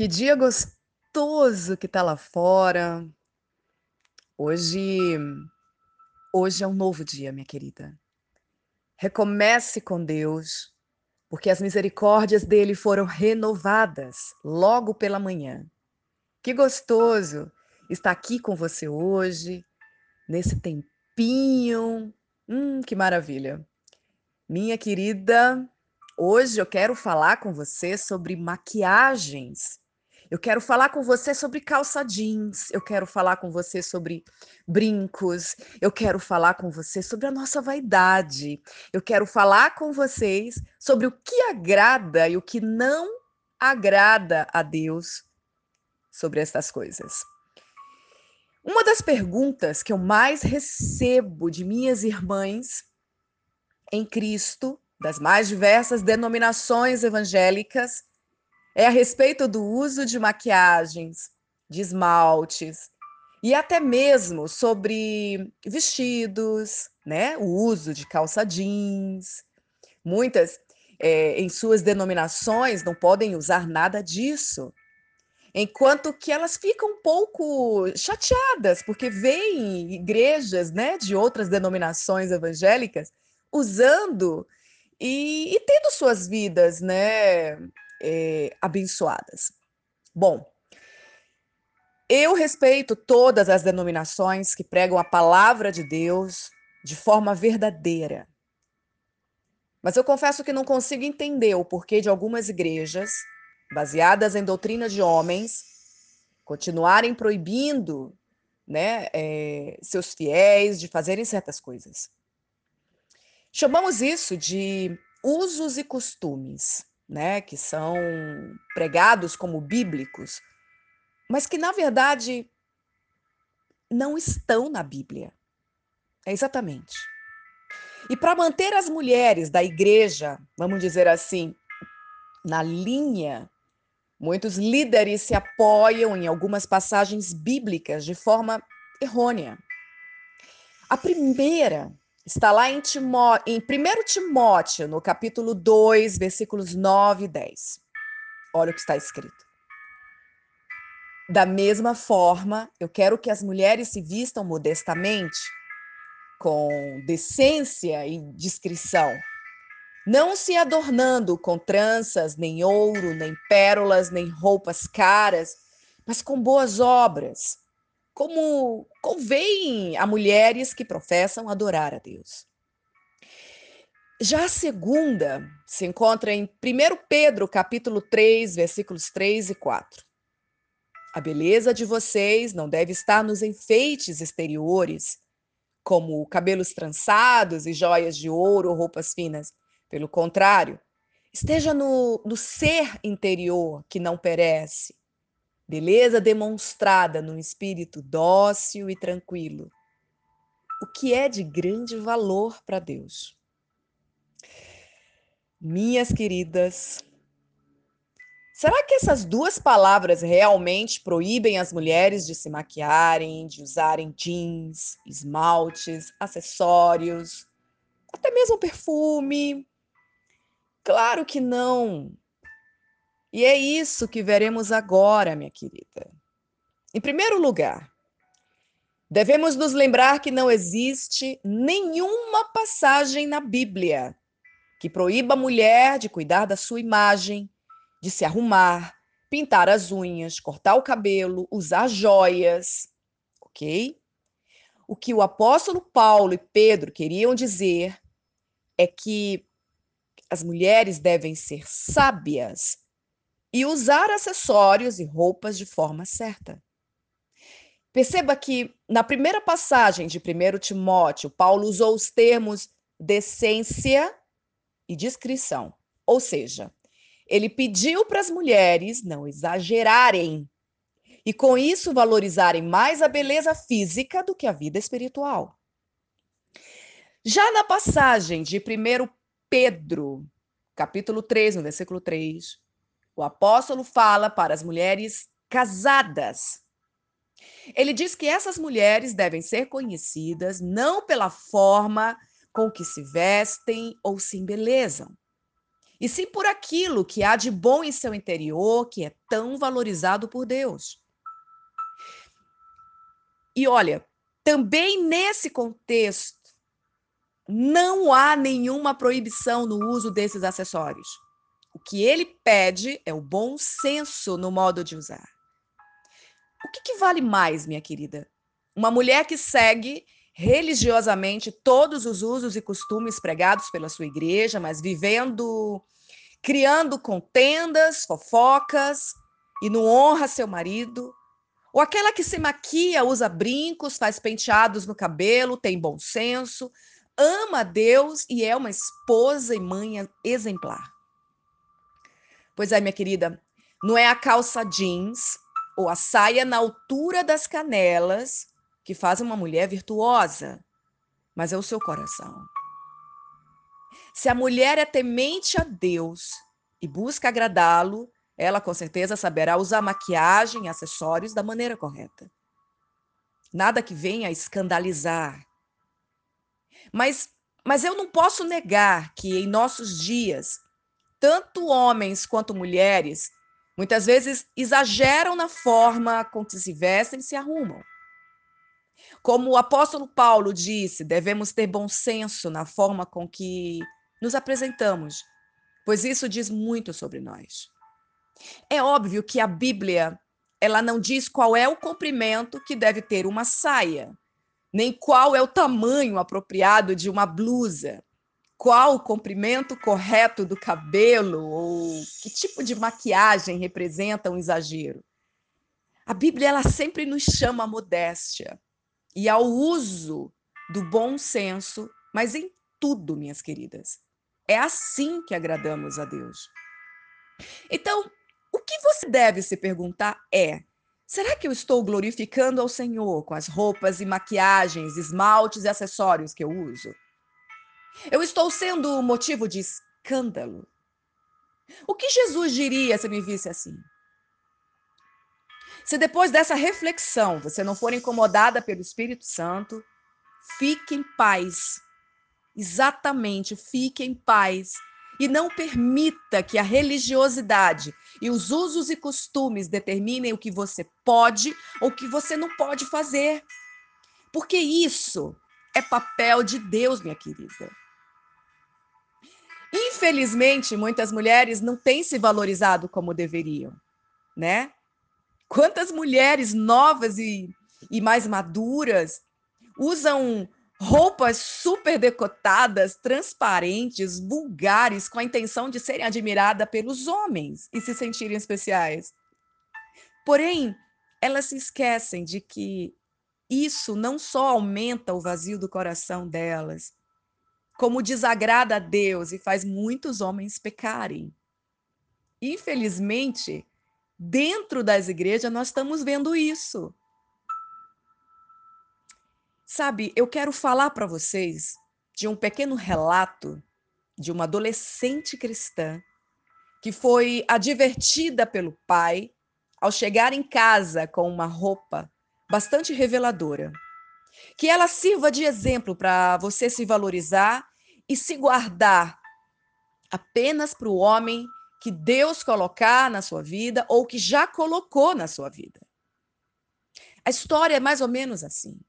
Que dia gostoso que tá lá fora. Hoje hoje é um novo dia, minha querida. Recomece com Deus, porque as misericórdias dele foram renovadas logo pela manhã. Que gostoso estar aqui com você hoje, nesse tempinho. Hum, que maravilha. Minha querida, hoje eu quero falar com você sobre maquiagens eu quero falar com você sobre calça jeans, eu quero falar com você sobre brincos, eu quero falar com você sobre a nossa vaidade, eu quero falar com vocês sobre o que agrada e o que não agrada a Deus sobre estas coisas. Uma das perguntas que eu mais recebo de minhas irmãs em Cristo, das mais diversas denominações evangélicas, é a respeito do uso de maquiagens, de esmaltes e até mesmo sobre vestidos, né? O uso de calça jeans. Muitas, é, em suas denominações, não podem usar nada disso. Enquanto que elas ficam um pouco chateadas, porque veem igrejas né, de outras denominações evangélicas usando e, e tendo suas vidas né, é, abençoadas. Bom, eu respeito todas as denominações que pregam a palavra de Deus de forma verdadeira. Mas eu confesso que não consigo entender o porquê de algumas igrejas, baseadas em doutrina de homens, continuarem proibindo né, é, seus fiéis de fazerem certas coisas. Chamamos isso de usos e costumes né, que são pregados como bíblicos, mas que na verdade não estão na Bíblia. É exatamente. E para manter as mulheres da igreja, vamos dizer assim, na linha, muitos líderes se apoiam em algumas passagens bíblicas de forma errônea. A primeira Está lá em, Timó em 1 Timóteo, no capítulo 2, versículos 9 e 10. Olha o que está escrito. Da mesma forma, eu quero que as mulheres se vistam modestamente, com decência e discrição, não se adornando com tranças, nem ouro, nem pérolas, nem roupas caras, mas com boas obras, como convém a mulheres que professam adorar a Deus. Já a segunda se encontra em 1 Pedro, capítulo 3, versículos 3 e 4. A beleza de vocês não deve estar nos enfeites exteriores, como cabelos trançados e joias de ouro ou roupas finas. Pelo contrário, esteja no, no ser interior que não perece, beleza demonstrada num espírito dócil e tranquilo, o que é de grande valor para Deus. Minhas queridas, será que essas duas palavras realmente proíbem as mulheres de se maquiarem, de usarem jeans, esmaltes, acessórios, até mesmo perfume? Claro que não. E é isso que veremos agora, minha querida. Em primeiro lugar, devemos nos lembrar que não existe nenhuma passagem na Bíblia que proíba a mulher de cuidar da sua imagem, de se arrumar, pintar as unhas, cortar o cabelo, usar joias, ok? O que o apóstolo Paulo e Pedro queriam dizer é que as mulheres devem ser sábias e usar acessórios e roupas de forma certa. Perceba que na primeira passagem de 1 Timóteo, Paulo usou os termos decência e discrição. Ou seja, ele pediu para as mulheres não exagerarem e, com isso, valorizarem mais a beleza física do que a vida espiritual. Já na passagem de 1 Pedro, capítulo 3, no versículo 3, o apóstolo fala para as mulheres casadas. Ele diz que essas mulheres devem ser conhecidas não pela forma com que se vestem ou se embelezam, e sim por aquilo que há de bom em seu interior, que é tão valorizado por Deus. E olha, também nesse contexto, não há nenhuma proibição no uso desses acessórios. O que ele pede é o bom senso no modo de usar. O que, que vale mais, minha querida? Uma mulher que segue religiosamente todos os usos e costumes pregados pela sua igreja, mas vivendo, criando contendas, fofocas e não honra seu marido, ou aquela que se maquia, usa brincos, faz penteados no cabelo, tem bom senso, ama Deus e é uma esposa e mãe exemplar. Pois é, minha querida, não é a calça jeans ou a saia na altura das canelas que faz uma mulher virtuosa, mas é o seu coração. Se a mulher é temente a Deus e busca agradá-lo, ela com certeza saberá usar maquiagem e acessórios da maneira correta. Nada que venha a escandalizar. Mas, mas eu não posso negar que em nossos dias, tanto homens quanto mulheres, muitas vezes exageram na forma com que se vestem e se arrumam. Como o apóstolo Paulo disse, devemos ter bom senso na forma com que nos apresentamos, pois isso diz muito sobre nós. É óbvio que a Bíblia, ela não diz qual é o comprimento que deve ter uma saia, nem qual é o tamanho apropriado de uma blusa, qual o comprimento correto do cabelo ou que tipo de maquiagem representa um exagero. A Bíblia ela sempre nos chama à modéstia e ao uso do bom senso, mas em tudo, minhas queridas. É assim que agradamos a Deus. Então, o que você deve se perguntar é: será que eu estou glorificando ao Senhor com as roupas e maquiagens, esmaltes e acessórios que eu uso? Eu estou sendo motivo de escândalo? O que Jesus diria se me visse assim? Se depois dessa reflexão você não for incomodada pelo Espírito Santo, fique em paz. Exatamente, fique em paz e não permita que a religiosidade e os usos e costumes determinem o que você pode ou o que você não pode fazer. Porque isso é papel de Deus, minha querida. Infelizmente, muitas mulheres não têm se valorizado como deveriam, né? Quantas mulheres novas e, e mais maduras usam roupas super decotadas, transparentes, vulgares, com a intenção de serem admiradas pelos homens e se sentirem especiais. Porém, elas se esquecem de que isso não só aumenta o vazio do coração delas, como desagrada a Deus e faz muitos homens pecarem. Infelizmente, dentro das igrejas, nós estamos vendo isso. Sabe, eu quero falar para vocês de um pequeno relato de uma adolescente cristã que foi advertida pelo pai ao chegar em casa com uma roupa bastante reveladora. Que ela sirva de exemplo para você se valorizar e se guardar apenas para o homem que Deus colocar na sua vida ou que já colocou na sua vida. A história é mais ou menos assim.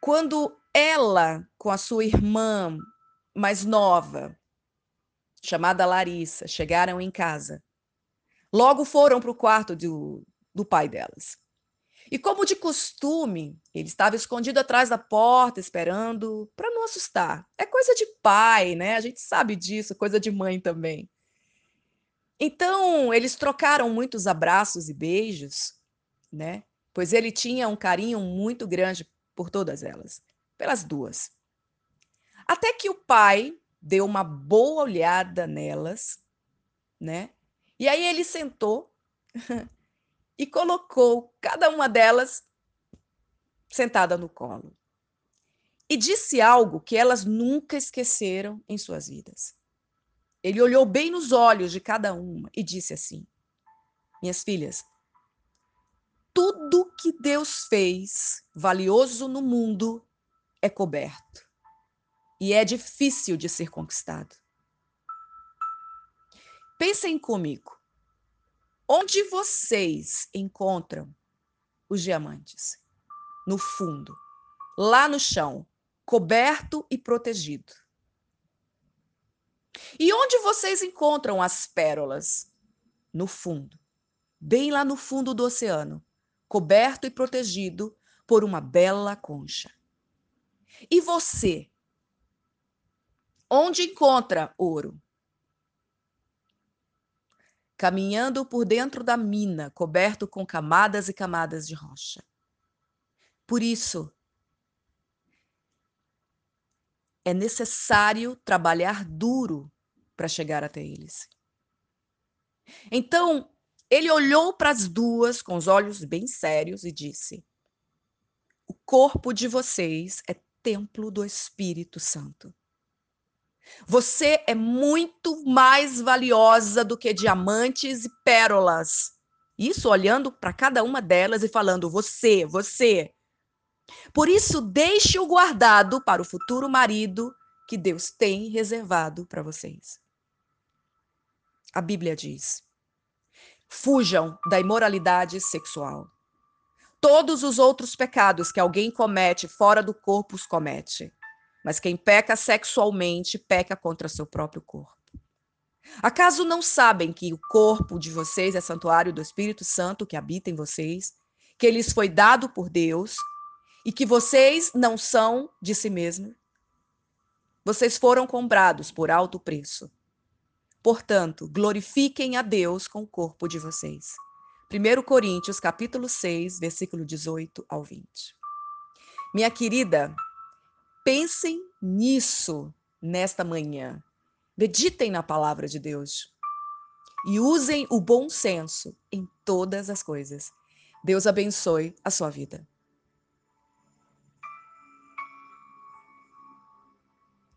Quando ela, com a sua irmã mais nova, chamada Larissa, chegaram em casa, logo foram para o quarto do, do pai delas. E como de costume, ele estava escondido atrás da porta, esperando para não assustar. É coisa de pai, né? A gente sabe disso, coisa de mãe também. Então, eles trocaram muitos abraços e beijos, né? Pois ele tinha um carinho muito grande por todas elas, pelas duas. Até que o pai deu uma boa olhada nelas, né? E aí ele sentou e colocou cada uma delas sentada no colo. E disse algo que elas nunca esqueceram em suas vidas. Ele olhou bem nos olhos de cada uma e disse assim: Minhas filhas, tudo que Deus fez valioso no mundo é coberto. e é difícil de ser conquistado. Pensem comigo. Onde vocês encontram os diamantes? No fundo, lá no chão, coberto e protegido. E onde vocês encontram as pérolas? No fundo, bem lá no fundo do oceano, coberto e protegido por uma bela concha. E você? Onde encontra ouro? Caminhando por dentro da mina, coberto com camadas e camadas de rocha. Por isso, é necessário trabalhar duro para chegar até eles. Então, ele olhou para as duas com os olhos bem sérios e disse: O corpo de vocês é templo do Espírito Santo. Você é muito mais valiosa do que diamantes e pérolas. Isso olhando para cada uma delas e falando: Você, você. Por isso, deixe-o guardado para o futuro marido que Deus tem reservado para vocês. A Bíblia diz: fujam da imoralidade sexual. Todos os outros pecados que alguém comete fora do corpo os comete. Mas quem peca sexualmente peca contra seu próprio corpo. Acaso não sabem que o corpo de vocês é santuário do Espírito Santo que habita em vocês, que lhes foi dado por Deus e que vocês não são de si mesmos? Vocês foram comprados por alto preço. Portanto, glorifiquem a Deus com o corpo de vocês. 1 Coríntios, capítulo 6, versículo 18 ao 20. Minha querida, pensem nisso nesta manhã. Meditem na palavra de Deus. E usem o bom senso em todas as coisas. Deus abençoe a sua vida.